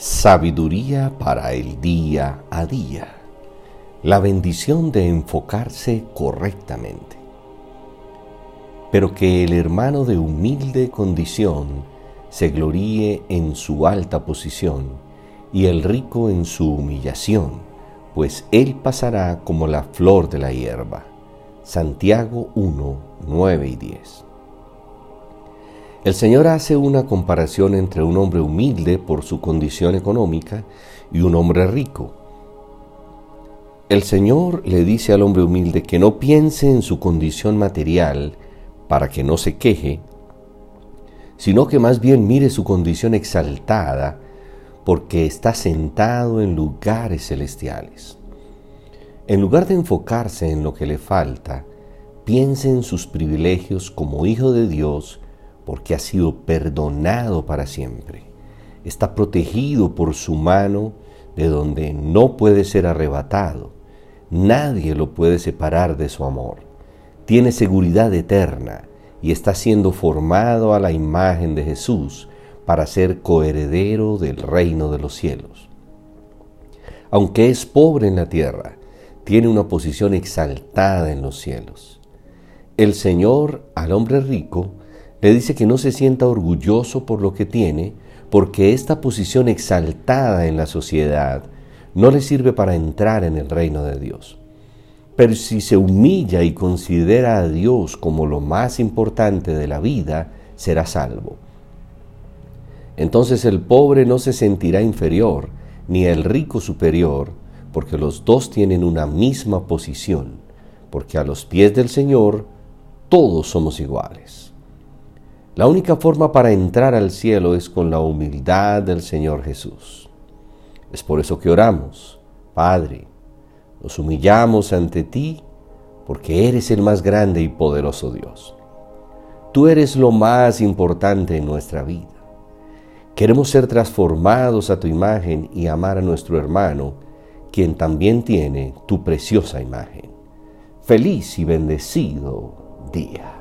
Sabiduría para el día a día. La bendición de enfocarse correctamente. Pero que el hermano de humilde condición se gloríe en su alta posición y el rico en su humillación, pues él pasará como la flor de la hierba. Santiago 1, 9 y 10. El Señor hace una comparación entre un hombre humilde por su condición económica y un hombre rico. El Señor le dice al hombre humilde que no piense en su condición material para que no se queje, sino que más bien mire su condición exaltada porque está sentado en lugares celestiales. En lugar de enfocarse en lo que le falta, piense en sus privilegios como hijo de Dios porque ha sido perdonado para siempre. Está protegido por su mano de donde no puede ser arrebatado. Nadie lo puede separar de su amor. Tiene seguridad eterna y está siendo formado a la imagen de Jesús para ser coheredero del reino de los cielos. Aunque es pobre en la tierra, tiene una posición exaltada en los cielos. El Señor al hombre rico le dice que no se sienta orgulloso por lo que tiene, porque esta posición exaltada en la sociedad no le sirve para entrar en el reino de Dios. Pero si se humilla y considera a Dios como lo más importante de la vida, será salvo. Entonces el pobre no se sentirá inferior, ni el rico superior, porque los dos tienen una misma posición, porque a los pies del Señor todos somos iguales. La única forma para entrar al cielo es con la humildad del Señor Jesús. Es por eso que oramos, Padre, nos humillamos ante ti porque eres el más grande y poderoso Dios. Tú eres lo más importante en nuestra vida. Queremos ser transformados a tu imagen y amar a nuestro hermano, quien también tiene tu preciosa imagen. Feliz y bendecido día.